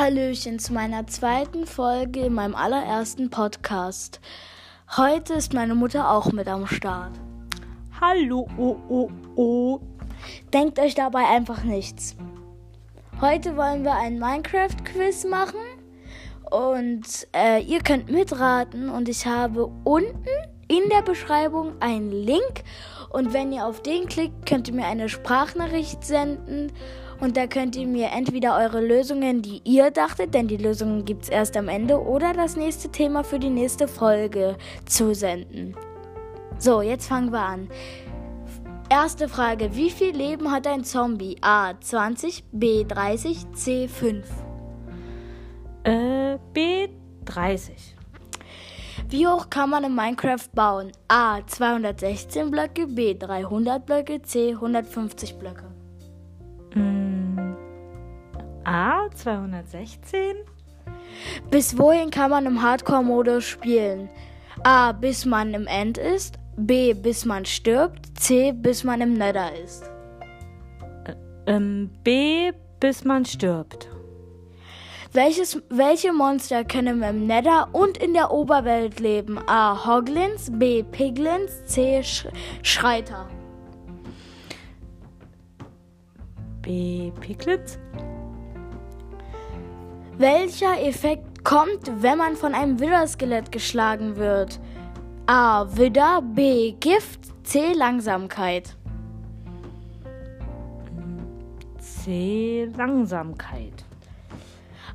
Hallöchen zu meiner zweiten Folge in meinem allerersten Podcast. Heute ist meine Mutter auch mit am Start. Hallo, oh, oh, oh. Denkt euch dabei einfach nichts. Heute wollen wir ein Minecraft-Quiz machen und äh, ihr könnt mitraten und ich habe unten in der Beschreibung einen Link und wenn ihr auf den klickt, könnt ihr mir eine Sprachnachricht senden und da könnt ihr mir entweder eure Lösungen, die ihr dachtet, denn die Lösungen gibt es erst am Ende, oder das nächste Thema für die nächste Folge zusenden. So, jetzt fangen wir an. Erste Frage. Wie viel Leben hat ein Zombie? A. 20, B. 30, C. 5. Äh, B 30. Wie hoch kann man in Minecraft bauen? A. 216 Blöcke, B. 300 Blöcke, C. 150 Blöcke. A 216. Bis wohin kann man im Hardcore-Modus spielen? A. Bis man im End ist. B. Bis man stirbt. C. Bis man im Nether ist. Ähm, B bis man stirbt. Welches, welche Monster können im Nether und in der Oberwelt leben? A. Hoglins, B. Piglins, C. Sch Schreiter. B Piglets. Welcher Effekt kommt, wenn man von einem Widderskelett geschlagen wird? A. Widder, B. Gift, C. Langsamkeit. C Langsamkeit.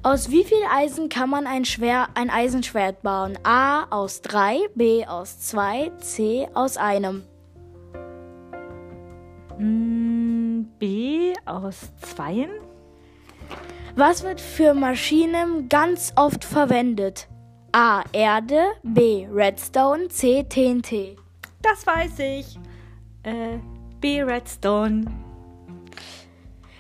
Aus wie viel Eisen kann man ein, Schwer, ein Eisenschwert bauen? A. Aus 3, B. Aus 2, C. Aus einem. Mm, B aus zweien. Was wird für Maschinen ganz oft verwendet? A. Erde, B. Redstone, C. TNT. Das weiß ich. Äh, B Redstone.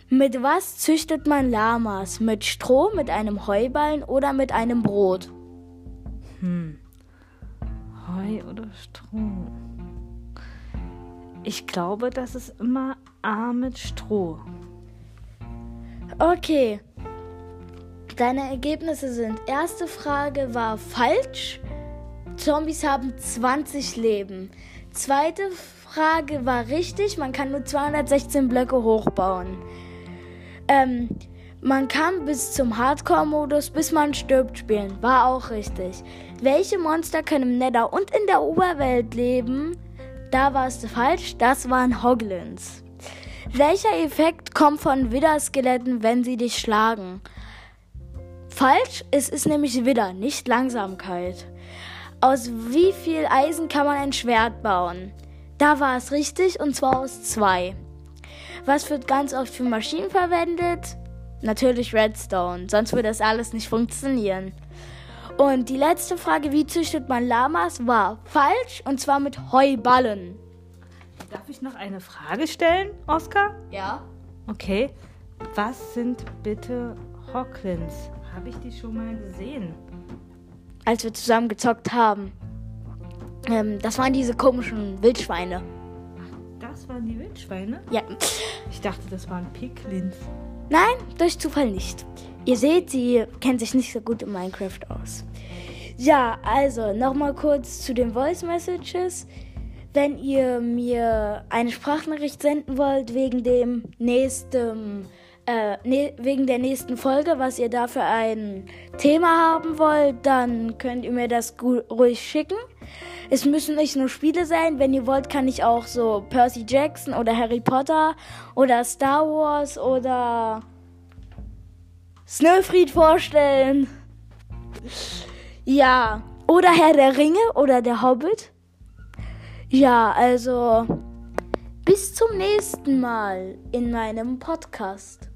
Mit was züchtet man Lamas? Mit Stroh, mit einem Heuballen oder mit einem Brot? Hm. Heu oder Stroh? Ich glaube, das ist immer A mit Stroh. Okay. Deine Ergebnisse sind: erste Frage war falsch. Zombies haben 20 Leben. Zweite Frage war richtig. Man kann nur 216 Blöcke hochbauen. Ähm, man kann bis zum Hardcore-Modus, bis man stirbt, spielen. War auch richtig. Welche Monster können im Nether und in der Oberwelt leben? Da war es falsch. Das waren Hoglins. Welcher Effekt kommt von Widderskeletten, wenn sie dich schlagen? Falsch, es ist nämlich Widder, nicht Langsamkeit. Aus wie viel Eisen kann man ein Schwert bauen? Da war es richtig und zwar aus zwei. Was wird ganz oft für Maschinen verwendet? Natürlich Redstone, sonst würde das alles nicht funktionieren. Und die letzte Frage, wie züchtet man Lamas, war falsch und zwar mit Heuballen. Darf ich noch eine Frage stellen, Oskar? Ja. Okay. Was sind bitte Hocklins? Habe ich die schon mal gesehen? Als wir zusammen gezockt haben. Ähm, das waren diese komischen Wildschweine. Das waren die Wildschweine? Ja. Ich dachte, das waren Piglins. Nein, durch Zufall nicht. Ihr seht, sie kennt sich nicht so gut in Minecraft aus. Ja, also nochmal kurz zu den Voice Messages. Wenn ihr mir eine Sprachnachricht senden wollt wegen dem nächsten, äh, ne, wegen der nächsten Folge, was ihr da für ein Thema haben wollt, dann könnt ihr mir das ruhig schicken. Es müssen nicht nur Spiele sein. Wenn ihr wollt, kann ich auch so Percy Jackson oder Harry Potter oder Star Wars oder Snowfried vorstellen. Ja. Oder Herr der Ringe oder der Hobbit. Ja, also bis zum nächsten Mal in meinem Podcast.